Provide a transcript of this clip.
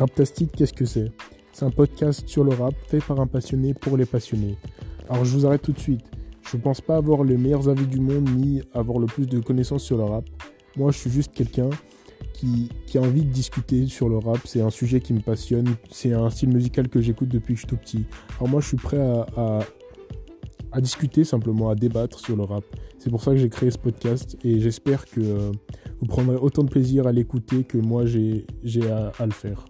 Raptastique, qu'est-ce que c'est? C'est un podcast sur le rap fait par un passionné pour les passionnés. Alors je vous arrête tout de suite. Je ne pense pas avoir les meilleurs avis du monde ni avoir le plus de connaissances sur le rap. Moi, je suis juste quelqu'un qui, a envie de discuter sur le rap. C'est un sujet qui me passionne. C'est un style musical que j'écoute depuis que je suis tout petit. Alors moi, je suis prêt à, discuter simplement, à débattre sur le rap. C'est pour ça que j'ai créé ce podcast et j'espère que euh, vous prendrez autant de plaisir à l'écouter que moi j'ai à le faire.